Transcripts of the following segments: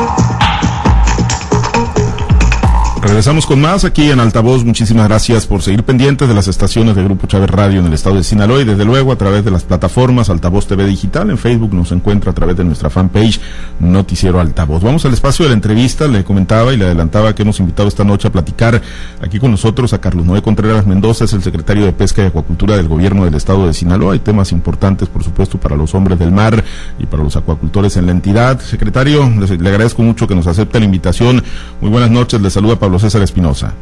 Thank you. Regresamos con más aquí en Altavoz. Muchísimas gracias por seguir pendientes de las estaciones de Grupo Chávez Radio en el estado de Sinaloa y desde luego a través de las plataformas Altavoz TV Digital. En Facebook nos encuentra a través de nuestra fanpage Noticiero Altavoz. Vamos al espacio de la entrevista. Le comentaba y le adelantaba que hemos invitado esta noche a platicar aquí con nosotros a Carlos Noé Contreras Mendoza, es el secretario de Pesca y Acuacultura del gobierno del estado de Sinaloa. Hay temas importantes, por supuesto, para los hombres del mar y para los acuacultores en la entidad. Secretario, le agradezco mucho que nos acepte la invitación. Muy buenas noches. Le saluda Pablo César Espinosa.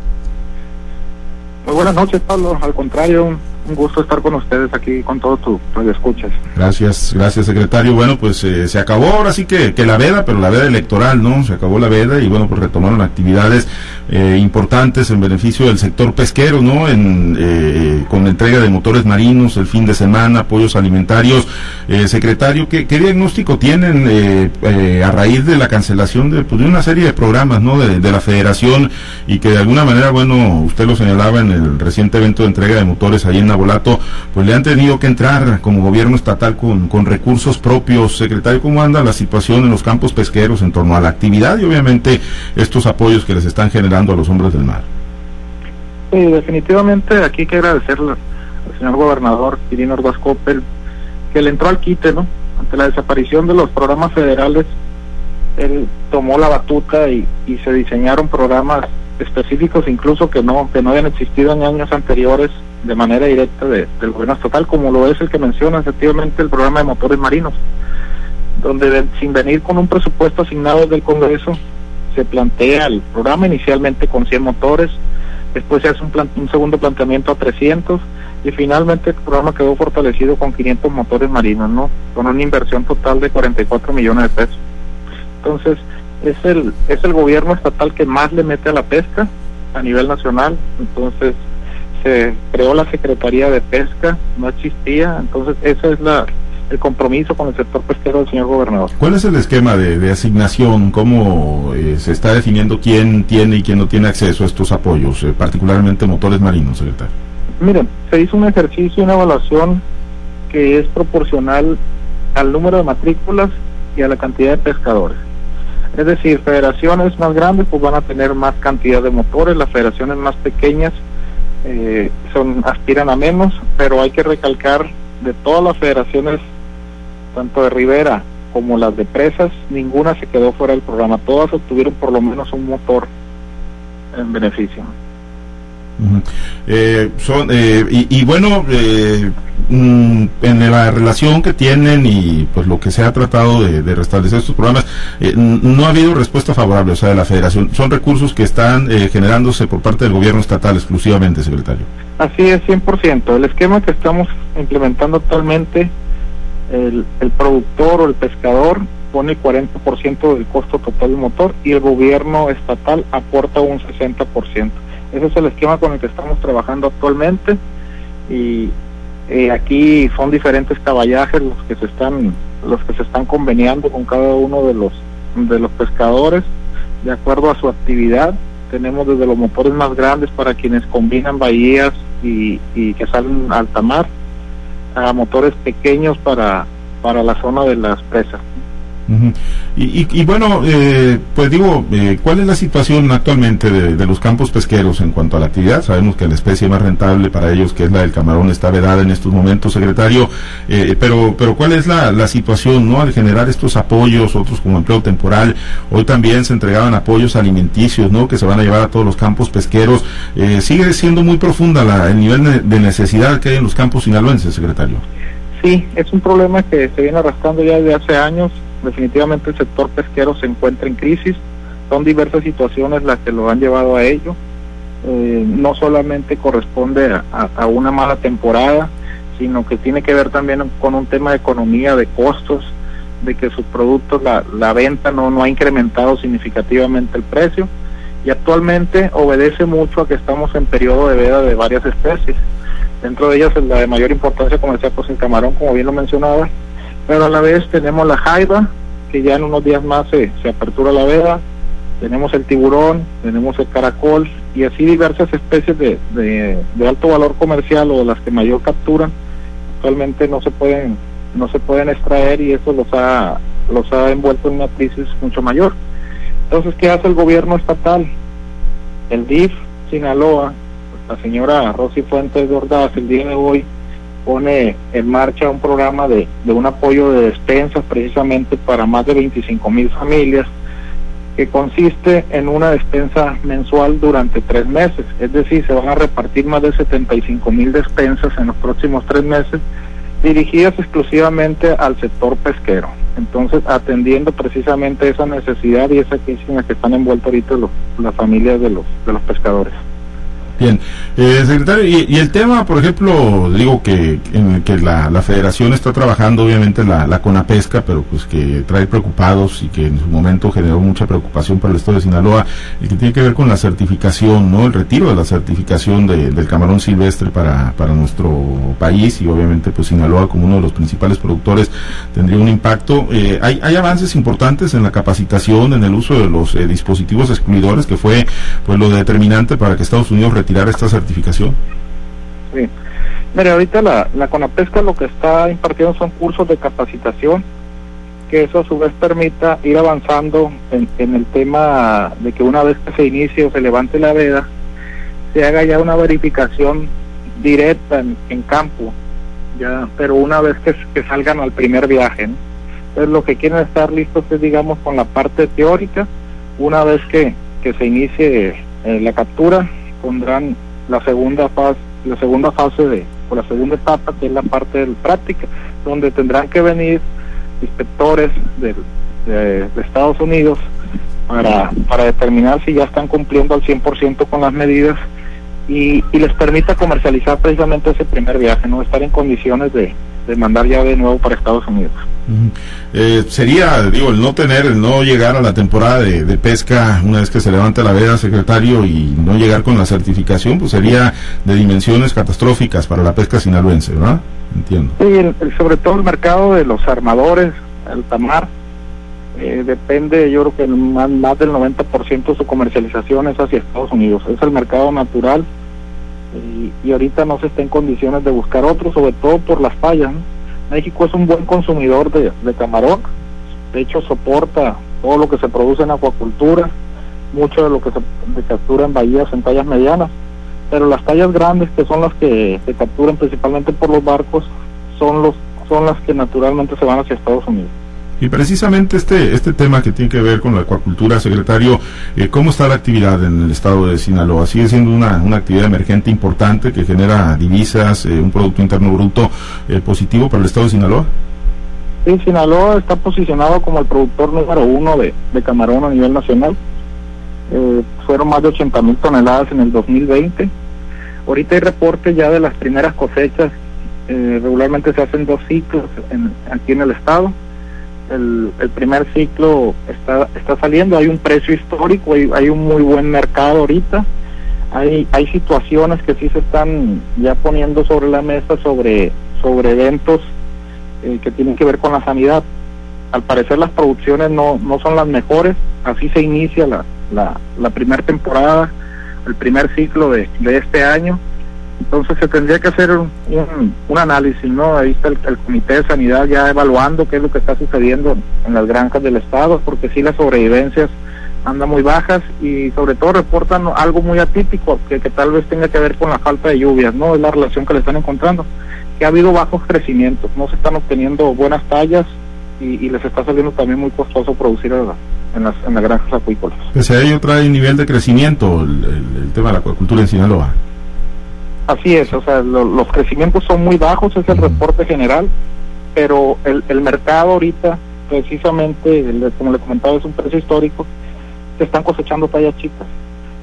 Muy buenas noches, Pablo. Al contrario, un gusto estar con ustedes aquí con todo tu escuchas. Gracias, gracias secretario. Bueno, pues eh, se acabó ahora sí que, que, la veda, pero la veda electoral, ¿no? Se acabó la veda y bueno, pues retomaron actividades eh, importantes en beneficio del sector pesquero, ¿no? En, eh, con la entrega de motores marinos el fin de semana, apoyos alimentarios. secretario, ¿qué, ¿qué, diagnóstico tienen a raíz de la cancelación de, pues, de una serie de programas, ¿no? De, de la federación y que de alguna manera, bueno, usted lo señalaba en el reciente evento de entrega de motores ahí en Volato, pues le han tenido que entrar como gobierno estatal con, con recursos propios. Secretario, ¿cómo anda la situación en los campos pesqueros en torno a la actividad y obviamente estos apoyos que les están generando a los hombres del mar? Sí, definitivamente aquí hay que agradecerle al señor gobernador Irino Ordaz que le entró al quite, ¿no? Ante la desaparición de los programas federales, él tomó la batuta y, y se diseñaron programas específicos incluso que no que no habían existido en años anteriores de manera directa del gobierno estatal, como lo es el que menciona efectivamente el programa de motores marinos, donde sin venir con un presupuesto asignado del Congreso, se plantea el programa inicialmente con 100 motores, después se hace un, un segundo planteamiento a 300 y finalmente el programa quedó fortalecido con 500 motores marinos, ¿no? Con una inversión total de 44 millones de pesos. Entonces, es el, es el gobierno estatal que más le mete a la pesca a nivel nacional, entonces se creó la Secretaría de Pesca, no existía, entonces ese es la el compromiso con el sector pesquero del señor gobernador. ¿Cuál es el esquema de, asignación? ¿Cómo eh, se está definiendo quién tiene y quién no tiene acceso a estos apoyos, eh, particularmente motores marinos, secretario? Miren, se hizo un ejercicio, una evaluación que es proporcional al número de matrículas y a la cantidad de pescadores. Es decir, federaciones más grandes pues van a tener más cantidad de motores, las federaciones más pequeñas eh, son aspiran a menos, pero hay que recalcar de todas las federaciones, tanto de Rivera como las de presas, ninguna se quedó fuera del programa, todas obtuvieron por lo menos un motor en beneficio. Eh, son, eh, y, bueno, eh, mm, en la relación que tienen y pues lo que se ha tratado de, restablecer estos programas, no ha habido respuesta favorable, o sea, de la federación. Son recursos que están generándose por parte del gobierno estatal exclusivamente, secretario. Así es, 100%. El esquema que estamos implementando actualmente, el, el productor o el pescador pone el 40% del costo total del motor y el gobierno estatal aporta un 60%. Ese es el esquema con el que estamos trabajando actualmente y eh, aquí son diferentes caballajes los que se están los que se están conveniando con cada uno de los de los pescadores de acuerdo a su actividad. Tenemos desde los motores más grandes para quienes combinan bahías y, que salen a alta mar a motores pequeños para para la zona de las presas y, bueno, eh, pues digo, eh, ¿cuál es la situación actualmente de, los campos pesqueros en cuanto a la actividad? Sabemos que la especie más rentable para ellos, que es la del camarón, está vedada en estos momentos, secretario, eh, pero, pero ¿cuál es la, situación, no? Al generar estos apoyos, otros como empleo temporal, hoy también se entregaban apoyos alimenticios, ¿no? Que se van a llevar a todos los campos pesqueros. ¿Sigue siendo muy profunda la, el nivel de necesidad que hay en los campos sinaloenses, secretario? Sí, es un problema que se viene arrastrando ya desde hace años definitivamente el sector pesquero se encuentra en crisis, son diversas situaciones las que lo han llevado a ello, eh, no solamente corresponde a, una mala temporada, sino que tiene que ver también con un tema de economía, de costos, de que sus productos, la, la venta no, no ha incrementado significativamente el precio. Y actualmente obedece mucho a que estamos en periodo de veda de varias especies. Dentro de ellas la de mayor importancia comercial pues el camarón, como bien lo mencionaba, pero a la vez tenemos la jaiba, que ya en unos días más se, se apertura la veda, tenemos el tiburón, tenemos el caracol y así diversas especies de, de, alto valor comercial o de las que mayor capturan, actualmente no se pueden no se pueden extraer y eso los ha los ha envuelto en una crisis mucho mayor. Entonces, ¿qué hace el gobierno estatal? El DIF Sinaloa, la señora Rosy Fuentes de Ordaz, el día de hoy pone en marcha un programa de, de un apoyo de despensas precisamente para más de 25 mil familias que consiste en una despensa mensual durante tres meses. Es decir, se van a repartir más de 75 mil despensas en los próximos tres meses dirigidas exclusivamente al sector pesquero. Entonces, atendiendo precisamente esa necesidad y esa crisis en la que están envueltos ahorita los, las familias de los, de los pescadores. Bien, eh, secretario, y, el tema, por ejemplo, digo que, en que la, la federación está trabajando, obviamente, la, la CONAPESCA, pero pues que trae preocupados y que en su momento generó mucha preocupación para el Estado de Sinaloa, y que tiene que ver con la certificación, ¿no? El retiro de la certificación de, del camarón silvestre para, para nuestro país, y obviamente, pues Sinaloa, como uno de los principales productores, tendría un impacto. Eh, hay, hay avances importantes en la capacitación, en el uso de los eh, dispositivos excluidores, que fue pues lo determinante para que Estados Unidos tirar esta certificación? Sí. Mire, ahorita la, la CONAPESCA lo que está impartiendo son cursos de capacitación, que eso a su vez permita ir avanzando en, en el tema de que una vez que se inicie o se levante la veda, se haga ya una verificación directa en, en campo, ya, pero una vez que, salgan al primer viaje. Entonces lo que quieren estar listos es, digamos, con la parte teórica, una vez que, que se inicie eh, la captura, pondrán la segunda fase, la segunda fase de, o la segunda etapa, que es la parte de práctica, donde tendrán que venir inspectores de, de, Estados Unidos para, para determinar si ya están cumpliendo al 100% con las medidas y, y les permita comercializar precisamente ese primer viaje, no estar en condiciones de, de mandar ya de nuevo para Estados Unidos. Eh, sería, digo, el no tener, el no llegar a la temporada de, pesca una vez que se levanta la veda, secretario, y no llegar con la certificación, pues sería de dimensiones catastróficas para la pesca sinaloense, ¿verdad? Entiendo. Sí, sobre todo el mercado de los armadores, el tamar, eh, depende, yo creo que más, más del 90% de su comercialización es hacia Estados Unidos. Es el mercado natural y, ahorita no se está en condiciones de buscar otro, sobre todo por las fallas. México es un buen consumidor de, camarón, de hecho soporta todo lo que se produce en acuacultura, mucho de lo que se captura en bahías en tallas medianas, pero las tallas grandes que son las que se capturan principalmente por los barcos son los son las que naturalmente se van hacia Estados Unidos. Y precisamente este, este tema que tiene que ver con la acuacultura, secretario, eh, ¿cómo está la actividad en el estado de Sinaloa? ¿Sigue siendo una, una actividad emergente importante que genera divisas, eh, un Producto Interno Bruto eh, positivo para el estado de Sinaloa? Sí, Sinaloa está posicionado como el productor número uno de, de camarón a nivel nacional. fueron más de 80 mil toneladas en el 2020. Ahorita hay reportes ya de las primeras cosechas. regularmente se hacen dos ciclos en, aquí en el estado el, el, primer ciclo está, está saliendo, hay un precio histórico, hay, hay, un muy buen mercado ahorita, hay, hay situaciones que sí se están ya poniendo sobre la mesa sobre, sobre eventos eh, que tienen que ver con la sanidad. Al parecer las producciones no, no son las mejores, así se inicia la, la, la primera temporada, el primer ciclo de, de este año entonces se tendría que hacer un, un, análisis, ¿no? Ahí está el, Comité de Sanidad ya evaluando qué es lo que está sucediendo en las granjas del Estado, porque sí las sobrevivencias andan muy bajas y sobre todo reportan algo muy atípico que, que tal vez tenga que ver con la falta de lluvias, ¿no? Es la relación que le están encontrando, que ha habido bajos crecimientos, no se están obteniendo buenas tallas y, y les está saliendo también muy costoso producir en las, en las granjas acuícolas. Pese a ello trae nivel de crecimiento el, el tema de la acuacultura en Sinaloa. Así es, o sea, los crecimientos son muy bajos, es el reporte general, pero el, el mercado ahorita, precisamente, como le comentaba, es un precio histórico, se están cosechando tallas chicas.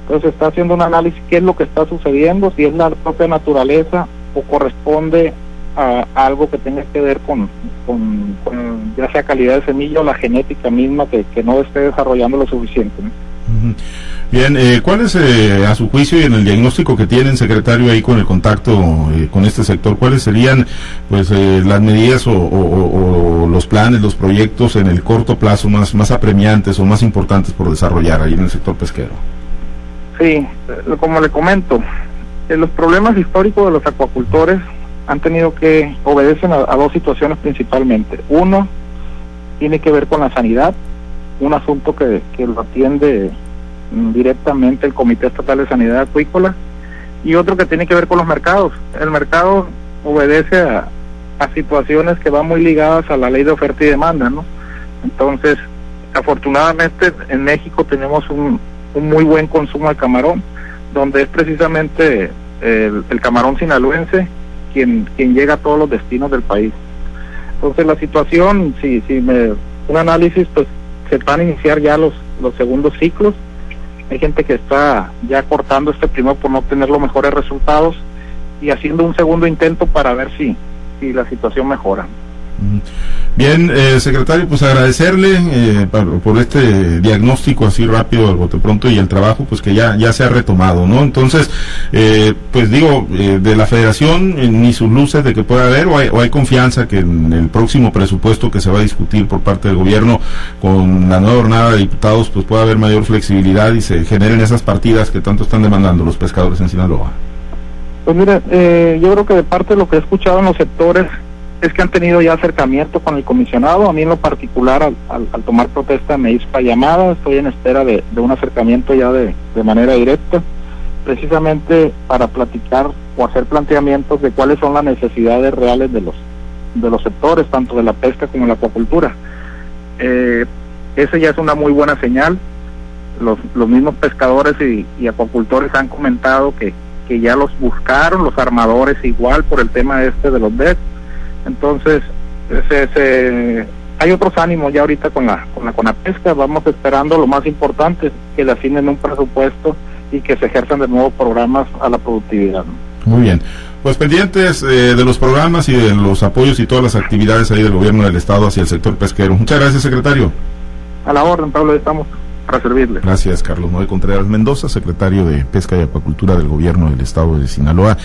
Entonces está haciendo un análisis qué es lo que está sucediendo, si es la propia naturaleza o corresponde a, algo que tenga que ver con, con, ya sea calidad de semilla o la genética misma que, que no esté desarrollando lo suficiente. Bien, eh, ¿cuál es eh, a su juicio y en el diagnóstico que tienen, secretario, ahí con el contacto eh, con este sector, cuáles serían pues las medidas o, los planes, los proyectos en el corto plazo más, más apremiantes o más importantes por desarrollar ahí en el sector pesquero? Sí, como le comento, los problemas históricos de los acuacultores han tenido que obedecen a dos situaciones principalmente. Uno, tiene que ver con la sanidad, un asunto que, que lo atiende directamente el Comité Estatal de Sanidad Acuícola y otro que tiene que ver con los mercados. El mercado obedece a, situaciones que van muy ligadas a la ley de oferta y demanda, ¿no? Entonces, afortunadamente en México tenemos un, un muy buen consumo de camarón, donde es precisamente el, el, camarón sinaloense quien, quien llega a todos los destinos del país. Entonces la situación, si, si me, un análisis, pues se van a iniciar ya los, los segundos ciclos. Hay gente que está ya cortando este primero por no obtener los mejores resultados y haciendo un segundo intento para ver si, si la situación mejora. Bien, eh, secretario, pues agradecerle eh, por este diagnóstico así rápido al bote pronto y el trabajo pues que ya ya se ha retomado, ¿no? Entonces, eh, pues digo, eh, de la federación eh, ni sus luces de que pueda haber o hay, o hay confianza que en el próximo presupuesto que se va a discutir por parte del gobierno con la nueva jornada de diputados pues pueda haber mayor flexibilidad y se generen esas partidas que tanto están demandando los pescadores en Sinaloa. Pues mire, eh, yo creo que de parte de lo que he escuchado en los sectores es que han tenido ya acercamiento con el comisionado. A mí en lo particular, al, tomar protesta me hizo llamada, estoy en espera de, de un acercamiento ya de, de, manera directa, precisamente para platicar o hacer planteamientos de cuáles son las necesidades reales de los, de los sectores, tanto de la pesca como de la acuacultura. Eh, esa ya es una muy buena señal. Los, los mismos pescadores y, y acuacultores han comentado que, que ya los buscaron, los armadores igual por el tema este de los DEC entonces, se, se, hay otros ánimos ya ahorita con la, con la con la pesca. Vamos esperando lo más importante, que le asignen un presupuesto y que se ejerzan de nuevo programas a la productividad. Muy bien. Pues pendientes eh, de los programas y de los apoyos y todas las actividades ahí del gobierno del Estado hacia el sector pesquero. Muchas gracias, secretario. A la orden, Pablo, estamos para servirle. Gracias, Carlos Noé Contreras Mendoza, secretario de Pesca y Acuacultura del gobierno del Estado de Sinaloa.